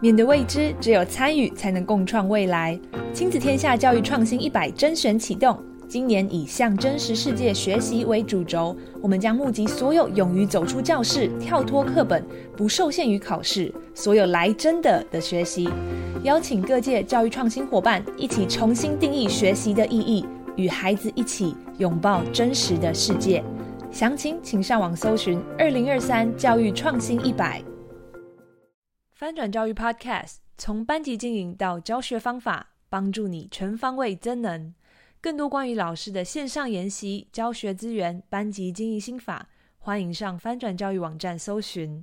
面对未知，只有参与才能共创未来。亲子天下教育创新一百甄选启动，今年以向真实世界学习为主轴，我们将募集所有勇于走出教室、跳脱课本、不受限于考试、所有来真的的学习，邀请各界教育创新伙伴一起重新定义学习的意义，与孩子一起拥抱真实的世界。详情请上网搜寻“二零二三教育创新一百”。翻转教育 Podcast，从班级经营到教学方法，帮助你全方位增能。更多关于老师的线上研习、教学资源、班级经营心法，欢迎上翻转教育网站搜寻。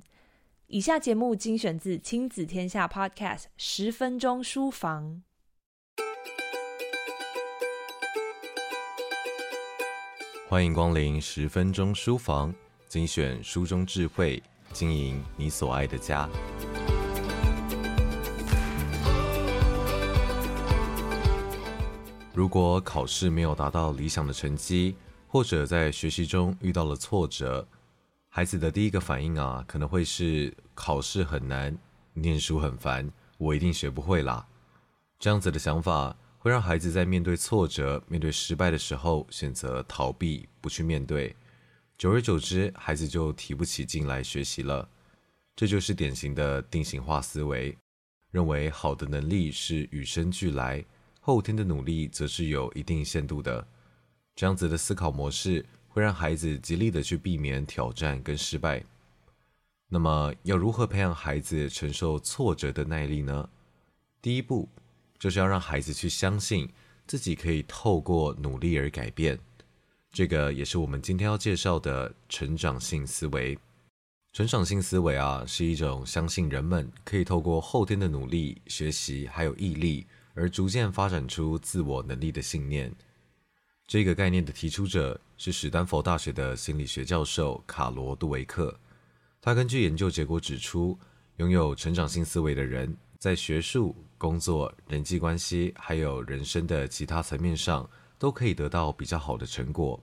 以下节目精选自亲子天下 Podcast，十分钟书房。欢迎光临十分钟书房，精选书中智慧，经营你所爱的家。如果考试没有达到理想的成绩，或者在学习中遇到了挫折，孩子的第一个反应啊，可能会是考试很难，念书很烦，我一定学不会啦。这样子的想法会让孩子在面对挫折、面对失败的时候选择逃避，不去面对。久而久之，孩子就提不起劲来学习了。这就是典型的定型化思维，认为好的能力是与生俱来。后天的努力则是有一定限度的，这样子的思考模式会让孩子极力的去避免挑战跟失败。那么，要如何培养孩子承受挫折的耐力呢？第一步就是要让孩子去相信自己可以透过努力而改变。这个也是我们今天要介绍的成长性思维。成长性思维啊，是一种相信人们可以透过后天的努力、学习还有毅力。而逐渐发展出自我能力的信念，这个概念的提出者是史丹佛大学的心理学教授卡罗杜维克。他根据研究结果指出，拥有成长性思维的人，在学术、工作、人际关系，还有人生的其他层面上，都可以得到比较好的成果。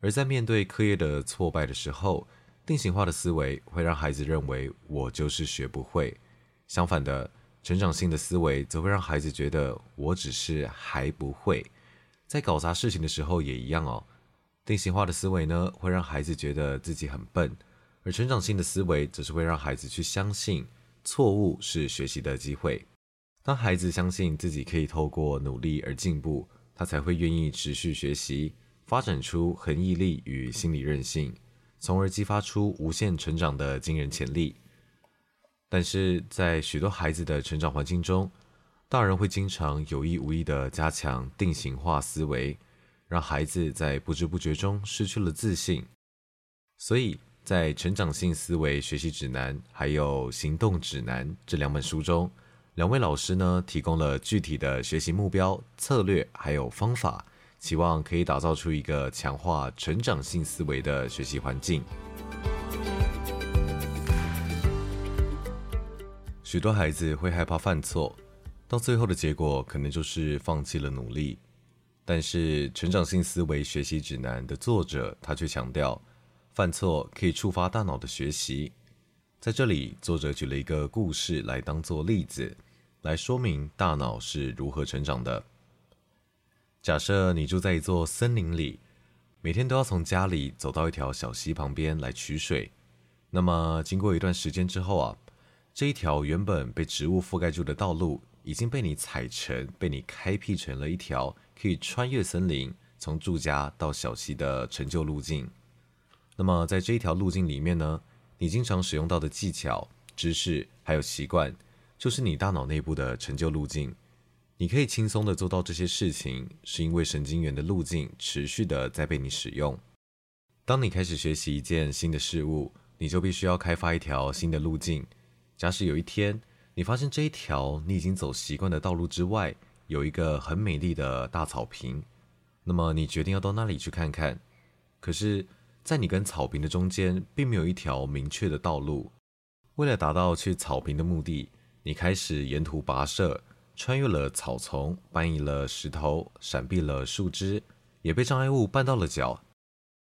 而在面对课业的挫败的时候，定型化的思维会让孩子认为我就是学不会。相反的。成长性的思维则会让孩子觉得我只是还不会，在搞砸事情的时候也一样哦。定型化的思维呢，会让孩子觉得自己很笨，而成长性的思维则是会让孩子去相信错误是学习的机会。当孩子相信自己可以透过努力而进步，他才会愿意持续学习，发展出恒毅力与心理韧性，从而激发出无限成长的惊人潜力。但是在许多孩子的成长环境中，大人会经常有意无意地加强定型化思维，让孩子在不知不觉中失去了自信。所以在《成长性思维学习指南》还有《行动指南》这两本书中，两位老师呢提供了具体的学习目标、策略还有方法，期望可以打造出一个强化成长性思维的学习环境。许多孩子会害怕犯错，到最后的结果可能就是放弃了努力。但是《成长性思维学习指南》的作者他却强调，犯错可以触发大脑的学习。在这里，作者举了一个故事来当做例子，来说明大脑是如何成长的。假设你住在一座森林里，每天都要从家里走到一条小溪旁边来取水。那么经过一段时间之后啊，这一条原本被植物覆盖住的道路，已经被你踩成、被你开辟成了一条可以穿越森林、从住家到小溪的成就路径。那么，在这一条路径里面呢，你经常使用到的技巧、知识还有习惯，就是你大脑内部的成就路径。你可以轻松地做到这些事情，是因为神经元的路径持续地在被你使用。当你开始学习一件新的事物，你就必须要开发一条新的路径。假使有一天，你发现这一条你已经走习惯的道路之外，有一个很美丽的大草坪，那么你决定要到那里去看看。可是，在你跟草坪的中间，并没有一条明确的道路。为了达到去草坪的目的，你开始沿途跋涉，穿越了草丛，搬移了石头，闪避了树枝，也被障碍物绊到了脚。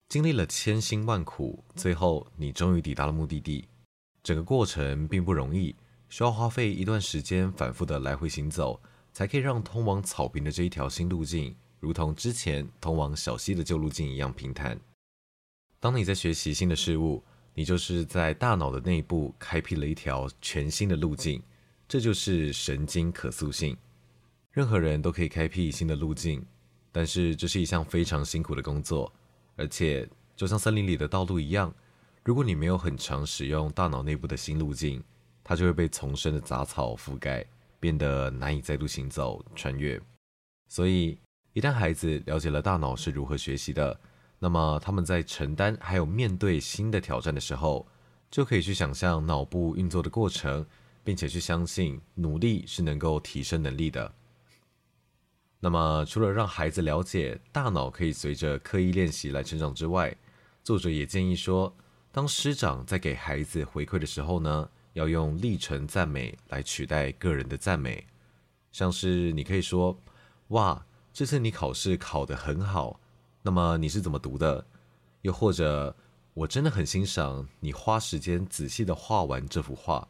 经历了千辛万苦，最后你终于抵达了目的地。整个过程并不容易，需要花费一段时间反复的来回行走，才可以让通往草坪的这一条新路径，如同之前通往小溪的旧路径一样平坦。当你在学习新的事物，你就是在大脑的内部开辟了一条全新的路径，这就是神经可塑性。任何人都可以开辟新的路径，但是这是一项非常辛苦的工作，而且就像森林里的道路一样，如果你没有很常使用大脑内部的新路径，它就会被丛生的杂草覆盖，变得难以再度行走穿越。所以，一旦孩子了解了大脑是如何学习的，那么他们在承担还有面对新的挑战的时候，就可以去想象脑部运作的过程，并且去相信努力是能够提升能力的。那么，除了让孩子了解大脑可以随着刻意练习来成长之外，作者也建议说，当师长在给孩子回馈的时候呢，要用历程赞美来取代个人的赞美。像是你可以说：“哇，这次你考试考得很好，那么你是怎么读的？”又或者：“我真的很欣赏你花时间仔细地画完这幅画，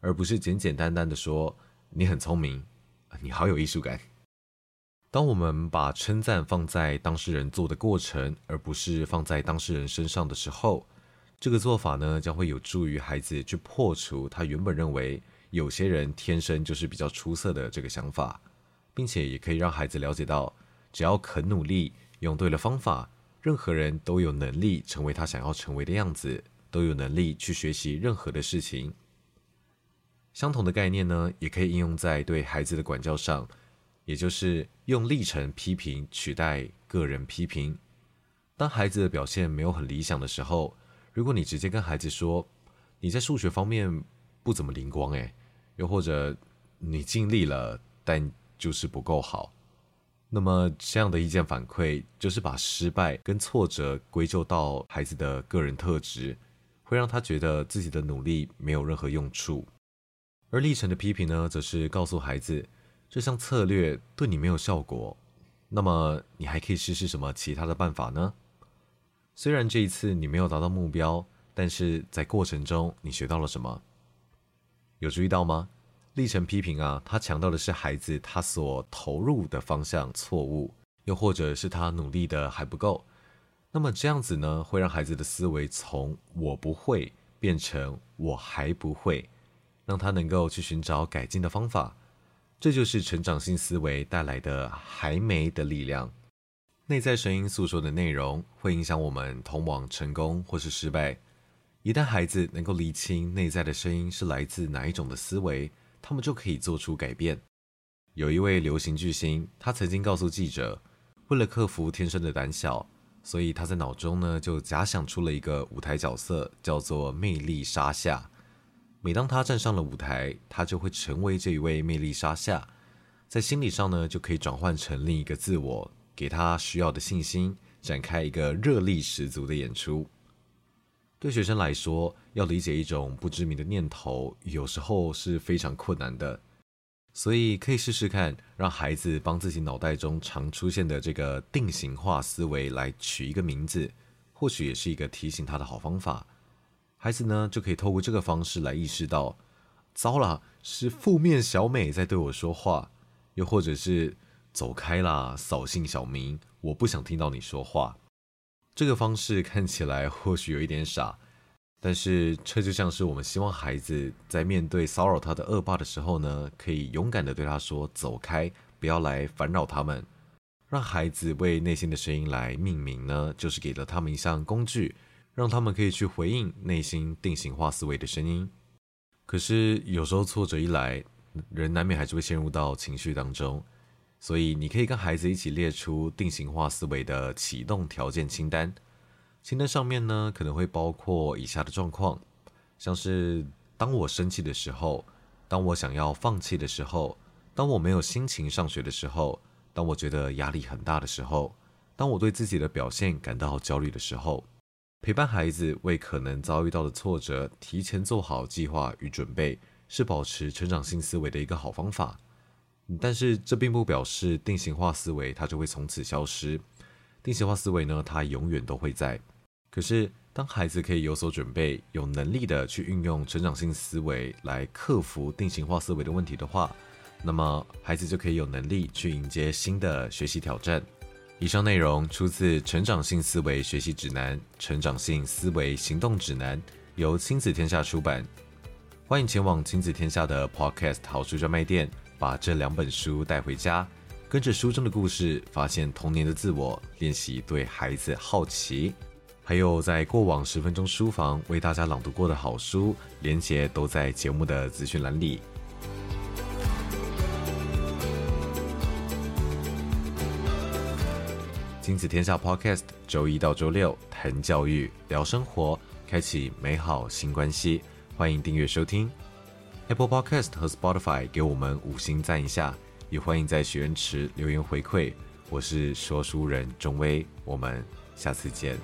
而不是简简单单的说你很聪明，你好有艺术感。”当我们把称赞放在当事人做的过程，而不是放在当事人身上的时候，这个做法呢，将会有助于孩子去破除他原本认为有些人天生就是比较出色的这个想法，并且也可以让孩子了解到，只要肯努力，用对了方法，任何人都有能力成为他想要成为的样子，都有能力去学习任何的事情。相同的概念呢，也可以应用在对孩子的管教上。也就是用历程批评取代个人批评。当孩子的表现没有很理想的时候，如果你直接跟孩子说你在数学方面不怎么灵光诶，又或者你尽力了，但就是不够好，那么这样的意见反馈就是把失败跟挫折归咎到孩子的个人特质，会让他觉得自己的努力没有任何用处。而历程的批评呢，则是告诉孩子。这项策略对你没有效果，那么你还可以试试什么其他的办法呢？虽然这一次你没有达到目标，但是在过程中你学到了什么？有注意到吗？历程批评啊，它强调的是孩子他所投入的方向错误，又或者是他努力的还不够。那么这样子呢，会让孩子的思维从我不会变成我还不会，让他能够去寻找改进的方法。这就是成长性思维带来的还没的力量。内在声音诉说的内容会影响我们通往成功或是失败。一旦孩子能够厘清内在的声音是来自哪一种的思维，他们就可以做出改变。有一位流行巨星，他曾经告诉记者，为了克服天生的胆小，所以他在脑中呢就假想出了一个舞台角色，叫做魅力沙夏。每当他站上了舞台，他就会成为这一位魅力沙夏，在心理上呢，就可以转换成另一个自我，给他需要的信心，展开一个热力十足的演出。对学生来说，要理解一种不知名的念头，有时候是非常困难的，所以可以试试看，让孩子帮自己脑袋中常出现的这个定型化思维来取一个名字，或许也是一个提醒他的好方法。孩子呢，就可以透过这个方式来意识到，糟了，是负面小美在对我说话，又或者是走开啦，扫兴小明，我不想听到你说话。这个方式看起来或许有一点傻，但是这就像是我们希望孩子在面对骚扰他的恶霸的时候呢，可以勇敢地对他说：“走开，不要来烦扰他们。”让孩子为内心的声音来命名呢，就是给了他们一项工具。让他们可以去回应内心定型化思维的声音，可是有时候挫折一来，人难免还是会陷入到情绪当中，所以你可以跟孩子一起列出定型化思维的启动条件清单。清单上面呢，可能会包括以下的状况，像是当我生气的时候，当我想要放弃的时候，当我没有心情上学的时候，当我觉得压力很大的时候，当我对自己的表现感到焦虑的时候。陪伴孩子为可能遭遇到的挫折提前做好计划与准备，是保持成长性思维的一个好方法。但是这并不表示定型化思维它就会从此消失。定型化思维呢，它永远都会在。可是当孩子可以有所准备，有能力的去运用成长性思维来克服定型化思维的问题的话，那么孩子就可以有能力去迎接新的学习挑战。以上内容出自《成长性思维学习指南》《成长性思维行动指南》，由亲子天下出版。欢迎前往亲子天下的 Podcast 好书专卖店，把这两本书带回家，跟着书中的故事，发现童年的自我，练习对孩子好奇。还有在过往十分钟书房为大家朗读过的好书，连结都在节目的资讯栏里。亲子天下 Podcast，周一到周六谈教育、聊生活，开启美好新关系。欢迎订阅收听 Apple Podcast 和 Spotify，给我们五星赞一下，也欢迎在许愿池留言回馈。我是说书人钟威，我们下次见。